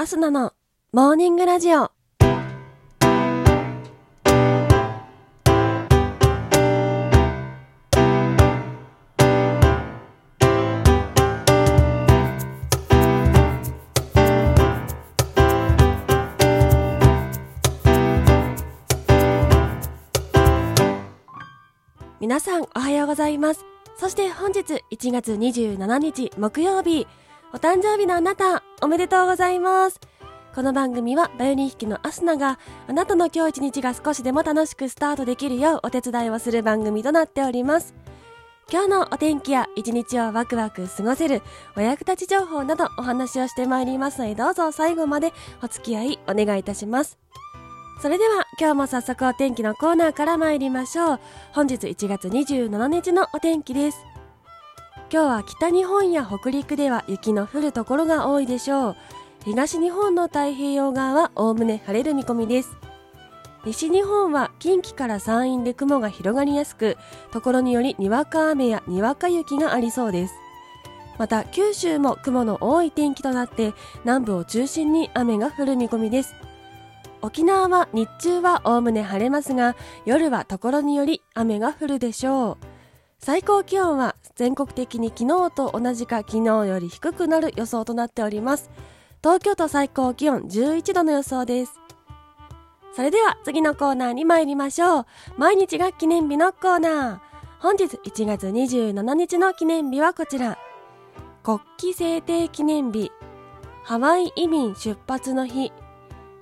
アスナのモーニングラジオ。皆さんおはようございます。そして本日1月27日木曜日、お誕生日のあなた、おめでとうございます。この番組はバイオリン弾きのアスナがあなたの今日一日が少しでも楽しくスタートできるようお手伝いをする番組となっております。今日のお天気や一日をワクワク過ごせるお役立ち情報などお話をしてまいりますのでどうぞ最後までお付き合いお願いいたします。それでは今日も早速お天気のコーナーから参りましょう。本日1月27日のお天気です。今日は北日本や北陸では雪の降るところが多いでしょう。東日本の太平洋側はおおむね晴れる見込みです。西日本は近畿から山陰で雲が広がりやすくところによりにわか雨やにわか雪がありそうです。また九州も雲の多い天気となって南部を中心に雨が降る見込みです。沖縄は日中はおおむね晴れますが夜はところにより雨が降るでしょう。最高気温は全国的に昨日と同じか昨日より低くなる予想となっております。東京都最高気温11度の予想です。それでは次のコーナーに参りましょう。毎日が記念日のコーナー。本日1月27日の記念日はこちら。国旗制定記念日。ハワイ移民出発の日。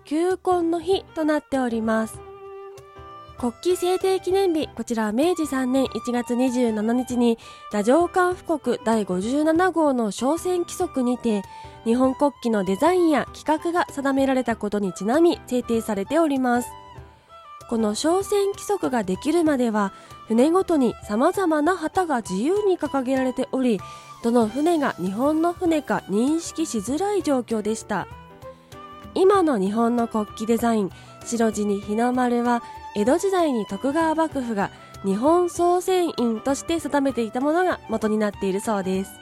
球根の日となっております。国旗制定記念日、こちら明治3年1月27日に、太上官布国第57号の商船規則にて、日本国旗のデザインや規格が定められたことにちなみ制定されております。この商船規則ができるまでは、船ごとに様々な旗が自由に掲げられており、どの船が日本の船か認識しづらい状況でした。今の日本の国旗デザイン、白地に日の丸は江戸時代に徳川幕府が日本総船員として定めていたものが元になっているそうです。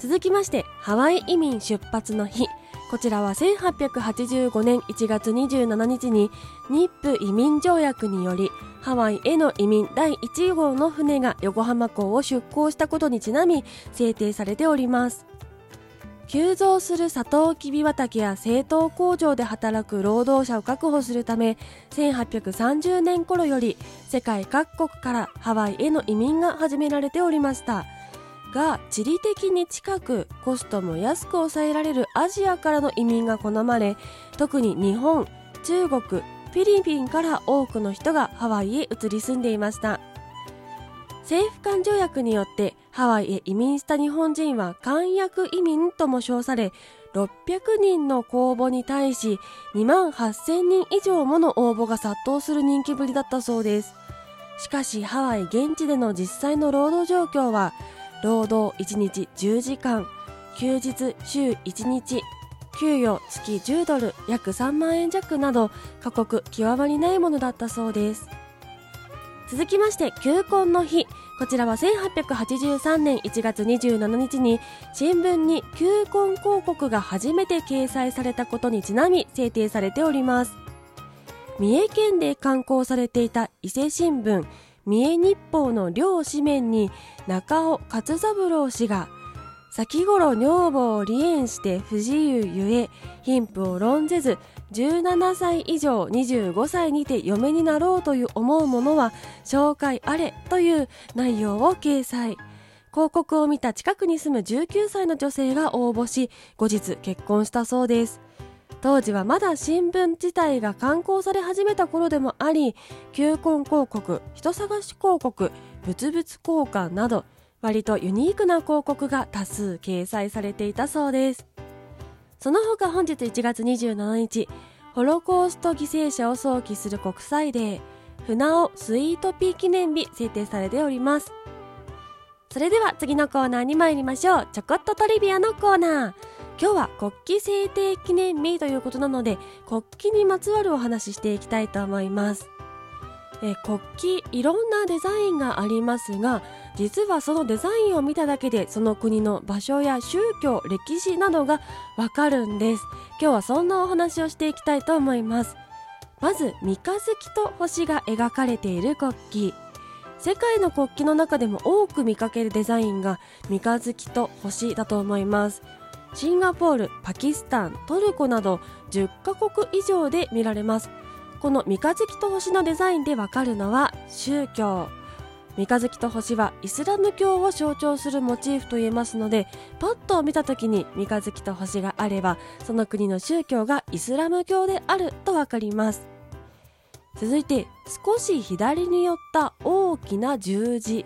続きましてハワイ移民出発の日。こちらは1885年1月27日に日布移民条約によりハワイへの移民第1号の船が横浜港を出港したことにちなみ制定されております。急増するサトウキビ畑や製糖工場で働く労働者を確保するため1830年頃より世界各国からハワイへの移民が始められておりました。が地理的に近くコストも安く抑えられるアジアからの移民が好まれ特に日本中国フィリピンから多くの人がハワイへ移り住んでいました。政府間条約によってハワイへ移民した日本人は簡約移民とも称され600人の公募に対し2万8000人以上もの応募が殺到する人気ぶりだったそうです。しかしハワイ現地での実際の労働状況は労働1日10時間休日週1日給与月10ドル約3万円弱など過酷極まりないものだったそうです。続きまして球根の日。こちらは1883年1月27日に新聞に球根広告が初めて掲載されたことにちなみ制定されております。三重県で刊行されていた伊勢新聞三重日報の両紙面に中尾勝三郎氏が先頃女房を離縁して不自由ゆえ貧富を論ぜず17歳以上25歳にて嫁になろうという思う者は紹介あれという内容を掲載。広告を見た近くに住む19歳の女性が応募し後日結婚したそうです。当時はまだ新聞自体が刊行され始めた頃でもあり求婚広告人探し広告物々交換など割とユニークな広告が多数掲載されていたそうです。その他本日1月27日、ホロコースト犠牲者を想起する国際デー、船尾スイートピー記念日制定されております。それでは次のコーナーに参りましょう。ちょこっとトリビアのコーナー。今日は国旗制定記念日ということなので、国旗にまつわるお話ししていきたいと思います。え国旗いろんなデザインがありますが実はそのデザインを見ただけでその国の場所や宗教歴史などがわかるんです。今日はそんなお話をしていきたいと思います。まず三日月と星が描かれている国旗。世界の国旗の中でも多く見かけるデザインが三日月と星だと思います。シンガポール、パキスタン、トルコなど10カ国以上で見られます。この三日月と星のデザインでわかるのは宗教。三日月と星はイスラム教を象徴するモチーフと言えますのでパッと見た時に三日月と星があればその国の宗教がイスラム教であるとわかります。続いて少し左に寄った大きな十字。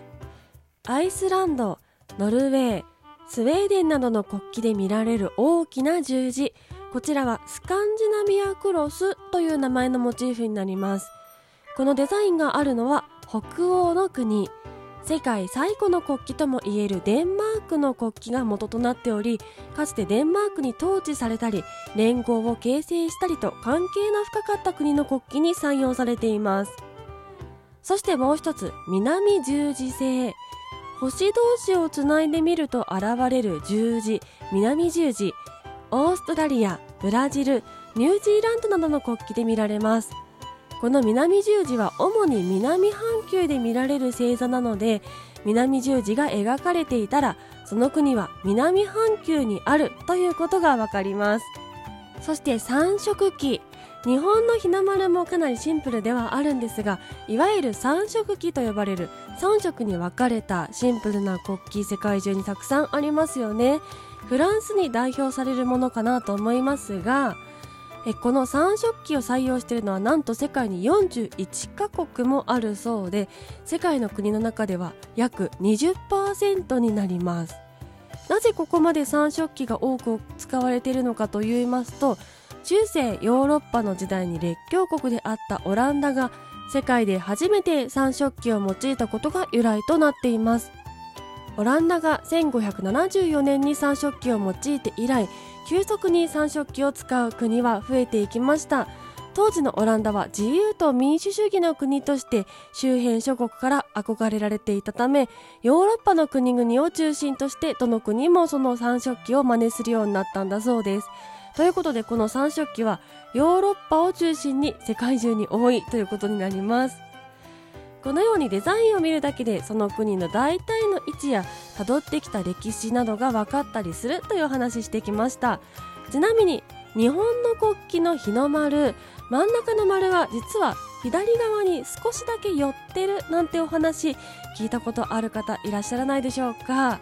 アイスランドノルウェースウェーデンなどの国旗で見られる大きな十字。こちらはスカンジナビアクロスという名前のモチーフになります。このデザインがあるのは北欧の国。世界最古の国旗ともいえるデンマークの国旗が元となっておりかつてデンマークに統治されたり連合を形成したりと関係の深かった国の国旗に採用されています。そしてもう一つ南十字星。星同士をつないでみると現れる十字南十字。オーストラリアブラジルニュージーランドなどの国旗で見られます。この南十字は主に南半球で見られる星座なので南十字が描かれていたらその国は南半球にあるということがわかります。そして三色旗。日本の日の丸もかなりシンプルではあるんですがいわゆる三色旗と呼ばれる3色に分かれたシンプルな国旗世界中にたくさんありますよね。フランスに代表されるものかなと思いますがえこの3色旗を採用しているのはなんと世界に41カ国もあるそうで世界の国の中では約20%になります。なぜここまで3色旗が多く使われているのかといいますと中世ヨーロッパの時代に列強国であったオランダが世界で初めて3色旗を用いたことが由来となっています。オランダが1574年に3色旗を用いて以来急速に3色旗を使う国は増えていきました。当時のオランダは自由と民主主義の国として周辺諸国から憧れられていたためヨーロッパの国々を中心としてどの国もその3色旗を真似するようになったんだそうです。ということでこの3色旗はヨーロッパを中心に世界中に多いということになります。このようにデザインを見るだけでその国の大体の位置や辿ってきた歴史などが分かったりするというお話してきました。ちなみに日本の国旗の日の丸真ん中の丸は実は左側に少しだけ寄ってるなんてお話聞いたことある方いらっしゃらないでしょうか。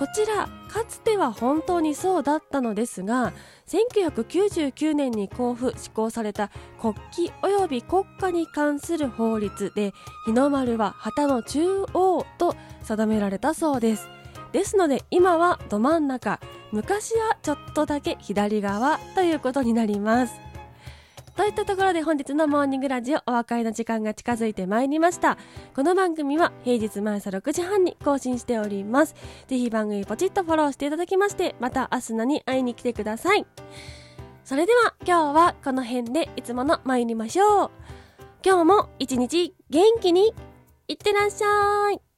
こちらかつては本当にそうだったのですが1999年に公布施行された国旗及び国家に関する法律で日の丸は旗の中央と定められたそうです。ですので今はど真ん中昔はちょっとだけ左側ということになります。といったところで本日のモーニングラジオお別れの時間が近づいてまいりました。この番組は平日毎朝6時半に更新しております。ぜひ番組ポチッとフォローしていただきまして、また明日のに会いに来てください。それでは今日はこの辺でいつもの参りましょう。今日も一日元気にいってらっしゃい。